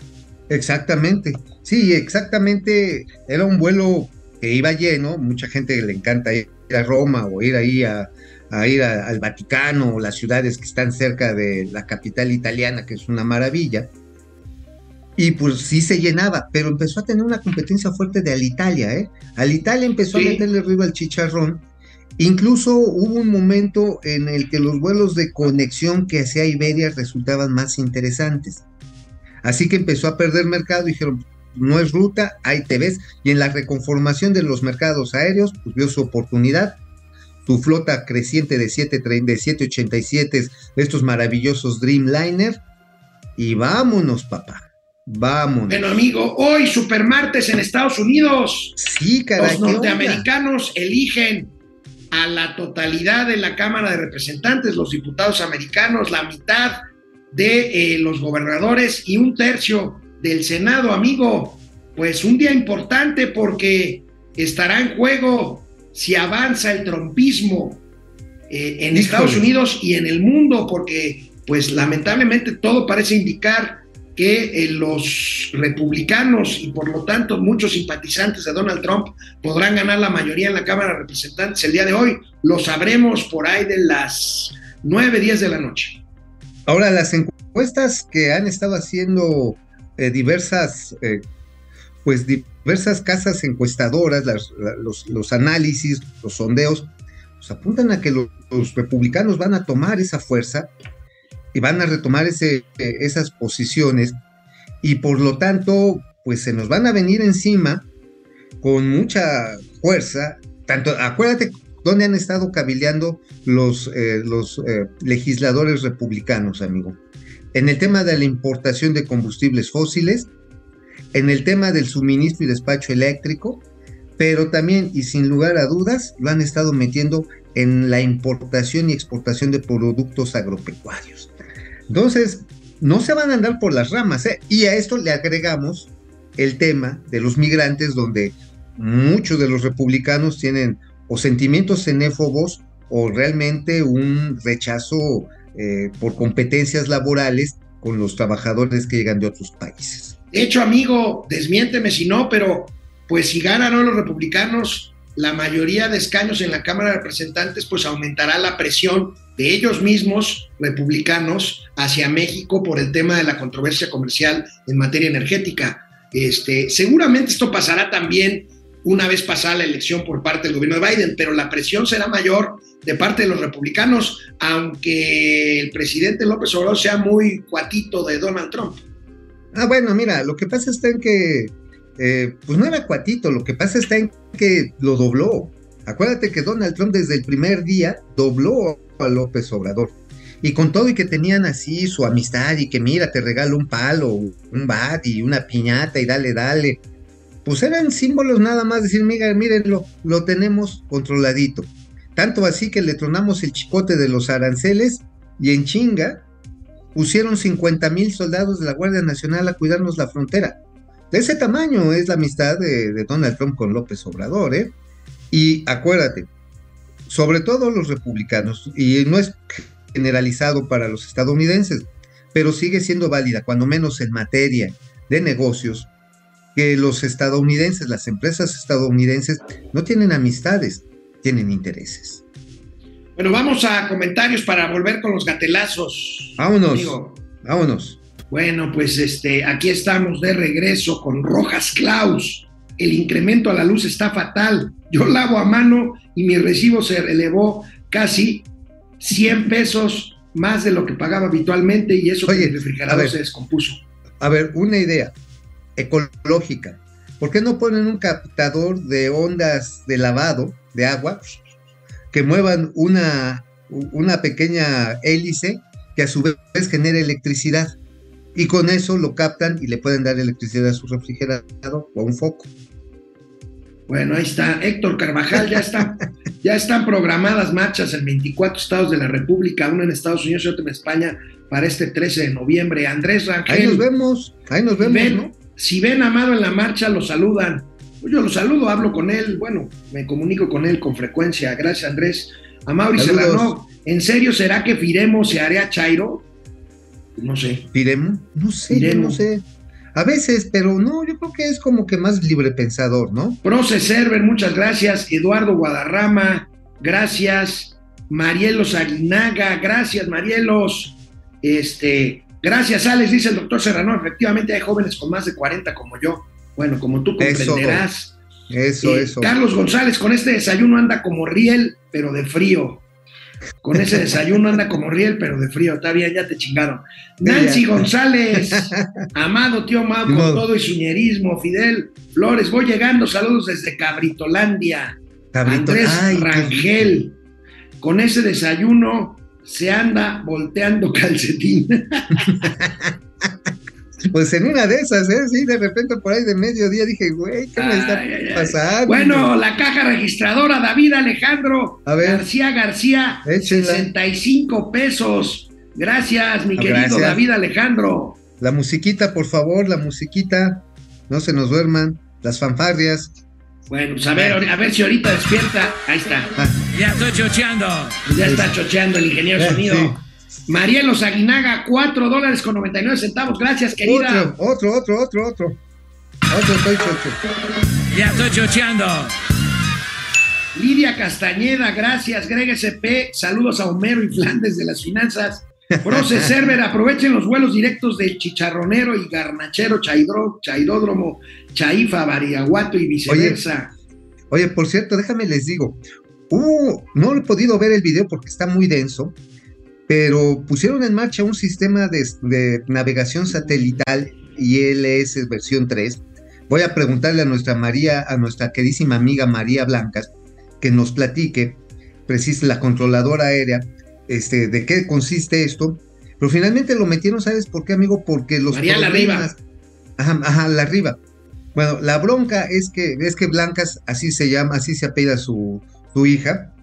Exactamente, sí, exactamente. Era un vuelo que iba lleno, mucha gente le encanta ir a Roma o ir ahí a, a ir a- al Vaticano o las ciudades que están cerca de la capital italiana, que es una maravilla. Y pues sí se llenaba, pero empezó a tener una competencia fuerte de Alitalia, ¿eh? Alitalia empezó Sí. a meterle ruido al chicharrón. Incluso hubo un momento en el que los vuelos de conexión que hacía Iberia resultaban más interesantes. Así que empezó a perder mercado y dijeron, no es ruta, ahí te ves. Y en la reconformación de los mercados aéreos, pues vio su oportunidad. Su flota creciente de 730 de 787, de estos maravillosos Dreamliner. Y vámonos, papá. Vámonos. Bueno, amigo, hoy Supermartes en Estados Unidos. sí, caray. Los norteamericanos eligen a la totalidad de la Cámara de Representantes, los diputados americanos, la mitad de eh, los gobernadores y un tercio del Senado, amigo. Pues un día importante porque estará en juego si avanza el trompismo eh, en Híjole. Estados Unidos y en el mundo, porque pues lamentablemente todo parece indicar que eh, los republicanos y por lo tanto muchos simpatizantes de Donald Trump podrán ganar la mayoría en la Cámara de Representantes el día de hoy. Lo sabremos por ahí de las 9, 10 de la noche. Ahora, las encuestas que han estado haciendo eh, diversas, eh, pues diversas casas encuestadoras, las- la- los, los análisis, los sondeos, pues apuntan a que lo- los republicanos van a tomar esa fuerza y van a retomar ese, eh, esas posiciones y por lo tanto, pues se nos van a venir encima con mucha fuerza. Tanto, acuérdate dónde han estado cabildeando los, eh, los legisladores republicanos, amigo. En el tema de la importación de combustibles fósiles, en el tema del suministro y despacho eléctrico, pero también y sin lugar a dudas lo han estado metiendo en la importación y exportación de productos agropecuarios. Entonces, no se van a andar por las ramas, ¿eh? y a esto le agregamos el tema de los migrantes, donde muchos de los republicanos tienen o sentimientos xenófobos o realmente un rechazo eh, por competencias laborales con los trabajadores que llegan de otros países. De hecho, amigo, desmiénteme si no, pero pues si ganan los republicanos la mayoría de escaños en la Cámara de Representantes, pues aumentará la presión de ellos mismos, republicanos, hacia México por el tema de la controversia comercial en materia energética. Este, seguramente esto pasará también una vez pasada la elección por parte del gobierno de Biden, pero la presión será mayor de parte de los republicanos, aunque el presidente López Obrador sea muy cuatito de Donald Trump. Ah, bueno, mira, lo que pasa está en que, eh, pues no era cuatito, lo que pasa está en que lo dobló. Acuérdate que Donald Trump desde el primer día dobló a López Obrador. Y con todo y que tenían así su amistad y que mira, te regalo un palo, un bat y una piñata y dale, dale. Pues eran símbolos nada más, decir, mira, mírenlo, lo tenemos controladito. Tanto así que le tronamos el chicote de los aranceles y en chinga pusieron 50 mil soldados de la Guardia Nacional a cuidarnos la frontera. De ese tamaño es la amistad de, de Donald Trump con López Obrador, ¿eh? Y acuérdate, sobre todo los republicanos, y no es generalizado para los estadounidenses, pero sigue siendo válida, cuando menos en materia de negocios, que los estadounidenses, las empresas estadounidenses, no tienen amistades, tienen intereses. Bueno, vamos a comentarios para volver con los gatelazos. Vámonos, amigo. vámonos. Bueno, pues este, aquí estamos de regreso con Rojas Klaus. El incremento a la luz está fatal. Yo lavo a mano y mi recibo se elevó casi 100 pesos más de lo que pagaba habitualmente y eso Oye, que el refrigerador ver. se descompuso. A ver, una idea ecológica. ¿Por qué no ponen un captador de ondas de lavado de agua que muevan una, una pequeña hélice que a su vez genere electricidad? Y con eso lo captan y le pueden dar electricidad a su refrigerador o a un foco. Bueno, ahí está. Héctor Carvajal, ya está, ya están programadas marchas en 24 estados de la República, uno en Estados Unidos y otro en España, para este 13 de noviembre. Andrés Ahí nos Rangel, vemos, ahí nos vemos, ¿no? Si ven a Amado en la marcha, lo saludan. Pues yo lo saludo, hablo con él, bueno, me comunico con él con frecuencia. Gracias, Andrés. A Mauri. Serrano, ¿en serio será que Firemo se hará Chairo? No sé. ¿Piremo? No sé, yo no sé. A veces, pero no, yo creo que es como que más libre pensador, ¿no? Proce Server, muchas gracias. Eduardo Guadarrama, gracias. Marielos Aguinaga, gracias, Marielos. Este, gracias, Alex, dice el doctor Serrano. Efectivamente, hay jóvenes con más de 40 como yo. Bueno, como tú comprenderás. Eso, Eh, eso. Carlos González, con este desayuno anda como riel, pero de frío. Con ese desayuno anda como riel, pero de frío. Está bien, ya te chingaron. Nancy. González, amado tío Mau, Ni con todo y su ñerismo. Fidel Flores, voy llegando. Saludos desde Cabritolandia. Cabrito. Andrés Ay, Rangel, con ese desayuno se anda volteando calcetín. Pues en una de esas, ¿eh? Sí, de repente por ahí de mediodía dije, güey, ¿qué me está Ay, ay, ay. pasando? Bueno, la caja registradora, David Alejandro A ver. García García, Échenla. 65 pesos. Gracias, mi Ah, querido gracias. David Alejandro. La musiquita, por favor, la musiquita. No se nos duerman. Las fanfarrias. Bueno, pues a ver, a ver si ahorita despierta. Ahí está. Ya estoy chocheando. Ya está chocheando el ingeniero Eh, sonido. sí. Marielos Aguinaga, 4 dólares con 99 centavos. Gracias, querida. otro, otro, otro, otro, otro. Otro, estoy chocho. Ya estoy chocheando. Lidia Castañeda, gracias. Greg SP, saludos a Homero y Flandes de las finanzas. Proce Server, aprovechen los vuelos directos del Chicharronero y Garnachero Chaidro, Chaidódromo, Chaifa, Bariaguato y viceversa. Oye, por cierto, déjame les digo. Hubo- no he podido ver el video porque está muy denso, pero pusieron en marcha un sistema de, de navegación satelital ILS versión 3. Voy a preguntarle a nuestra María, a nuestra queridísima amiga María Blancas, que nos platique, precisa la controladora aérea, este, de qué consiste esto. Pero finalmente lo metieron, ¿sabes por qué, amigo? Porque los María la problemas- Ajá, ajá, la arriba. Bueno, la bronca es que, es que Blancas, así se llama, así se apela su, su hija.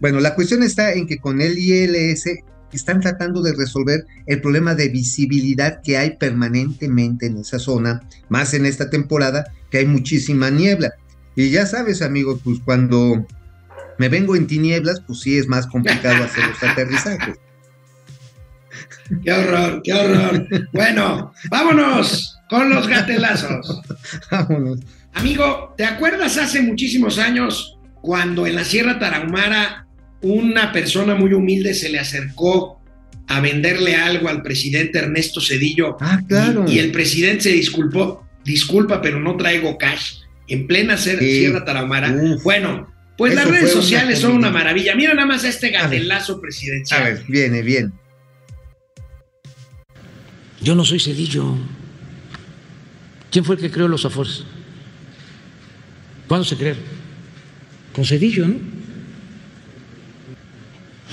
Bueno, la cuestión está en que con el ILS están tratando de resolver el problema de visibilidad que hay permanentemente en esa zona, más en esta temporada, que hay muchísima niebla. Y ya sabes, amigo, pues cuando me vengo en tinieblas, pues sí es más complicado hacer los aterrizajes. Qué horror, qué horror. bueno, vámonos con los gatelazos. Vámonos. Amigo, ¿te acuerdas hace muchísimos años cuando en la Sierra Tarahumara una persona muy humilde se le acercó a venderle algo al presidente Ernesto Cedillo? Ah, claro. Y, y el presidente se disculpó, disculpa, pero no traigo cash. En plena Ser- Sí. Sierra Tarahumara. Uf. Bueno, pues Eso las redes una sociales son una maravilla. Mira nada más este gatelazo presidencial. A ver, viene, bien. Yo no soy Cedillo. ¿Quién fue el que creó los Afores? ¿Cuándo se crearon? Con Cedillo, ¿no?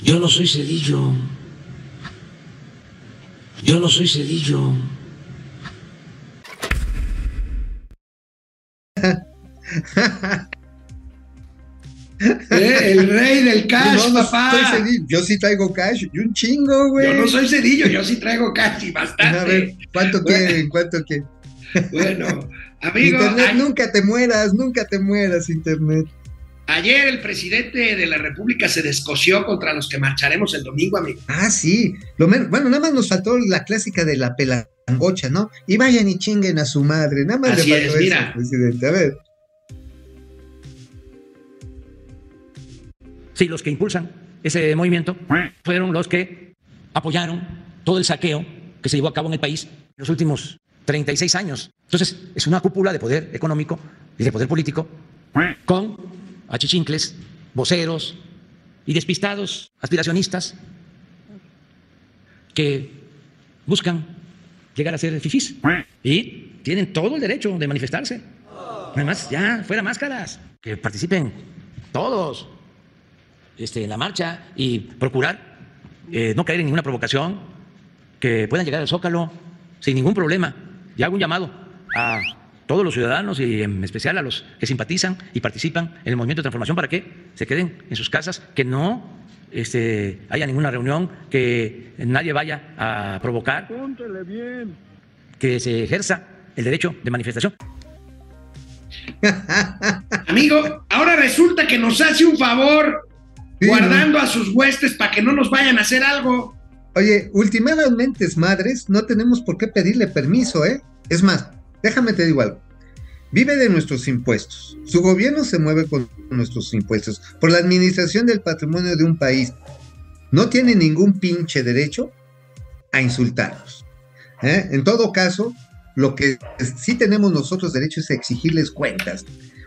Yo no soy Cedillo. Yo no soy Cedillo. Eh, El rey del cash, No, no papá. soy Cedillo. Yo sí traigo cash y un chingo, güey. Yo no soy Cedillo, yo sí traigo cash y A ver, bastante. ¿cuánto quieren? ¿Cuánto quieren? Bueno, amigo, Internet, nunca te mueras, nunca te mueras, Internet. Ayer el presidente de la República se descoció contra los que marcharemos el domingo, amigo. Ah, sí. Lo bueno, nada más nos faltó la clásica de la pelangocha, ¿no? Y vayan y chinguen a su madre. Nada más Así le faltó es, eso, mira. presidente. A ver. Sí, los que impulsan ese movimiento fueron los que apoyaron todo el saqueo que se llevó a cabo en el país en los últimos 36 años. Entonces, es una cúpula de poder económico y de poder político con achichincles, voceros, y despistados aspiracionistas que buscan llegar a ser fifís y tienen todo el derecho de manifestarse. Además, ya fuera máscaras, que participen todos este, en la marcha y procurar eh, no caer en ninguna provocación, que puedan llegar al Zócalo sin ningún problema. Y hago un llamado a todos los ciudadanos y en especial a los que simpatizan y participan en el movimiento de transformación para que se queden en sus casas, que no este, haya ninguna reunión, que nadie vaya a provocar, que se ejerza el derecho de manifestación. Amigo, ahora resulta que nos hace un favor Sí, guardando a sus huestes para que no nos vayan a hacer algo. Oye, últimamente, madres, no tenemos por qué pedirle permiso, ¿eh? Es más, déjame te digo algo. Vive de nuestros impuestos. Su gobierno se mueve con nuestros impuestos. Por la administración del patrimonio de un país. No tiene ningún pinche derecho a insultarnos. ¿eh? En todo caso, lo que sí tenemos nosotros derecho es exigirles cuentas.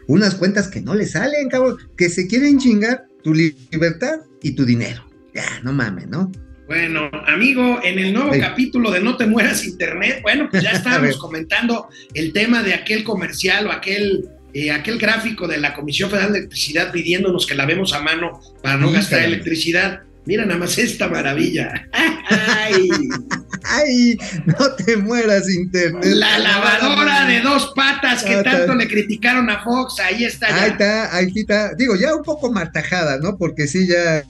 Unas cuentas que no les salen, cabrón. Que se quieren chingar tu li- libertad y tu dinero. Ya, no mames, ¿no? Bueno, amigo, en el nuevo capítulo de No te mueras Internet, bueno, pues ya estábamos comentando el tema de aquel comercial o aquel, eh, aquel gráfico de la Comisión Federal de Electricidad pidiéndonos que lavemos a mano para no Sí, gastar electricidad. Mira nada más esta maravilla. Ay, ¡Ay! No te mueras, internet. la lavadora de dos patas que Ah, tanto ta- le criticaron a Fox, ahí está ya. Ahí está, ahí está. Digo, ya un poco martajada, ¿no? Porque sí, ya,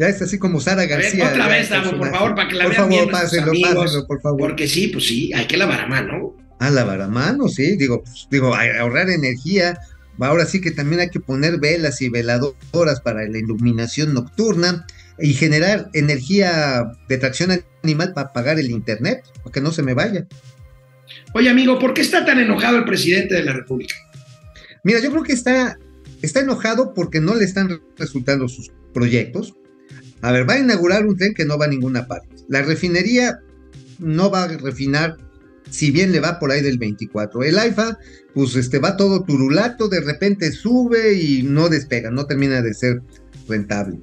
ya es así como Sara A ver, García. otra vez, Davo, por favor, para que la Por vean favor, bien pásenlo, amigos. pásenlo, por favor. Porque sí, pues sí, hay que lavar a mano. A lavar a mano, sí. Digo, pues, digo, ahorrar energía. Ahora sí que también hay que poner velas y veladoras para la iluminación nocturna y generar energía de tracción animal para pagar el internet, para que no se me vaya. Oye, amigo, ¿por qué está tan enojado el presidente de la República? Mira, yo creo que está, está enojado porque no le están resultando sus proyectos. A ver, va a inaugurar un tren que no va a ninguna parte. La refinería no va a refinar, si bien le va por ahí del 24. El AIFA, pues este, va todo turulato, de repente sube y no despega, no termina de ser rentable.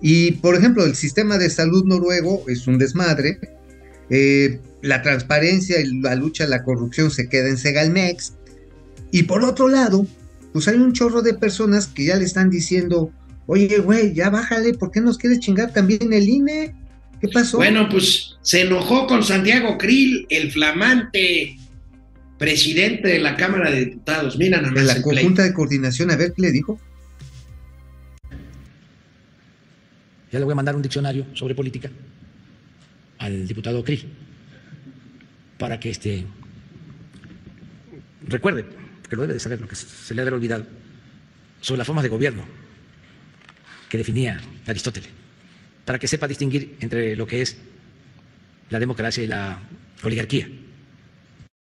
Y, por ejemplo, el sistema de salud noruego es un desmadre. Eh, la transparencia y la lucha la corrupción se queda en Segalmex. Y por otro lado, pues hay un chorro de personas que ya le están diciendo, oye, güey, ya bájale, ¿por qué nos quieres chingar también el INE? ¿Qué pasó? Bueno, pues se enojó con Santiago Krill, el flamante presidente de la Cámara de Diputados. Mira nada más en la conjunta de coordinación, a ver qué le dijo. Ya le voy a mandar un diccionario sobre política al diputado Krill para que este recuerde, que lo debe de saber, lo que se le ha de olvidado, sobre las formas de gobierno definía Aristóteles, para que sepa distinguir entre lo que es la democracia y la oligarquía.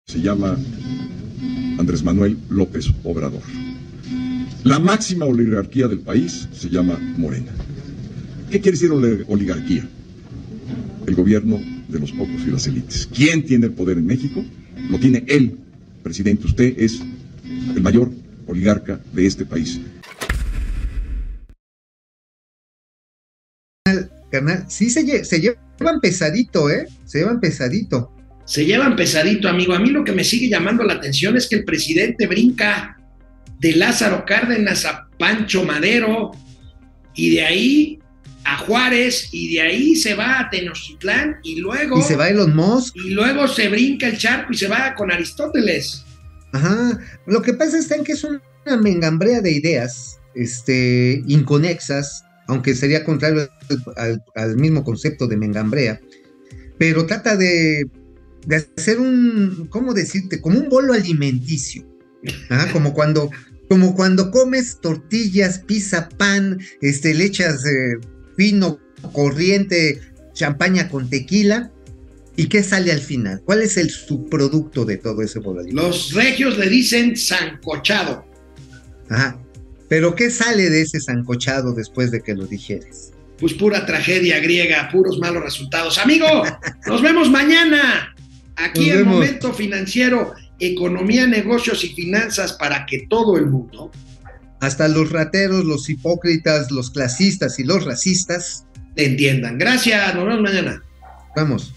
se llama Andrés Manuel López Obrador. La máxima oligarquía del país se llama Morena. ¿Qué quiere decir oli- oligarquía? El gobierno de los pocos y las élites. ¿Quién tiene el poder en México? Lo tiene él, presidente. Usted es el mayor oligarca de este país. Carnal, sí se, lle- se llevan pesadito, ¿eh? Se llevan pesadito. Se llevan pesadito, amigo. A mí lo que me sigue llamando la atención es que el presidente brinca de Lázaro Cárdenas a Pancho Madero y de ahí a Juárez y de ahí se va a Tenochtitlán y luego Y se va Elon Musk. y luego se brinca el charco y se va con Aristóteles. Ajá. Lo que pasa en que es una mengambrea de ideas, este, inconexas, aunque sería contrario al, mismo concepto de mengambrea, pero trata de, de hacer un, ¿cómo decirte? Como un bolo alimenticio. Como cuando, como cuando comes tortillas, pizza, pan, este, le echas eh, vino corriente, champaña con tequila. ¿Y qué sale al final? ¿Cuál es el subproducto de todo ese bolo alimenticio? Los regios le dicen sancochado. Ajá. Pero ¿qué sale de ese sancochado después de que lo digieres? Pues pura tragedia griega, puros malos resultados. Amigo, nos vemos mañana. Aquí en. Momento Financiero, Economía, Negocios y Finanzas para que todo el mundo hasta los rateros, los hipócritas, los clasistas y los racistas te entiendan. Gracias, nos vemos mañana. Vamos.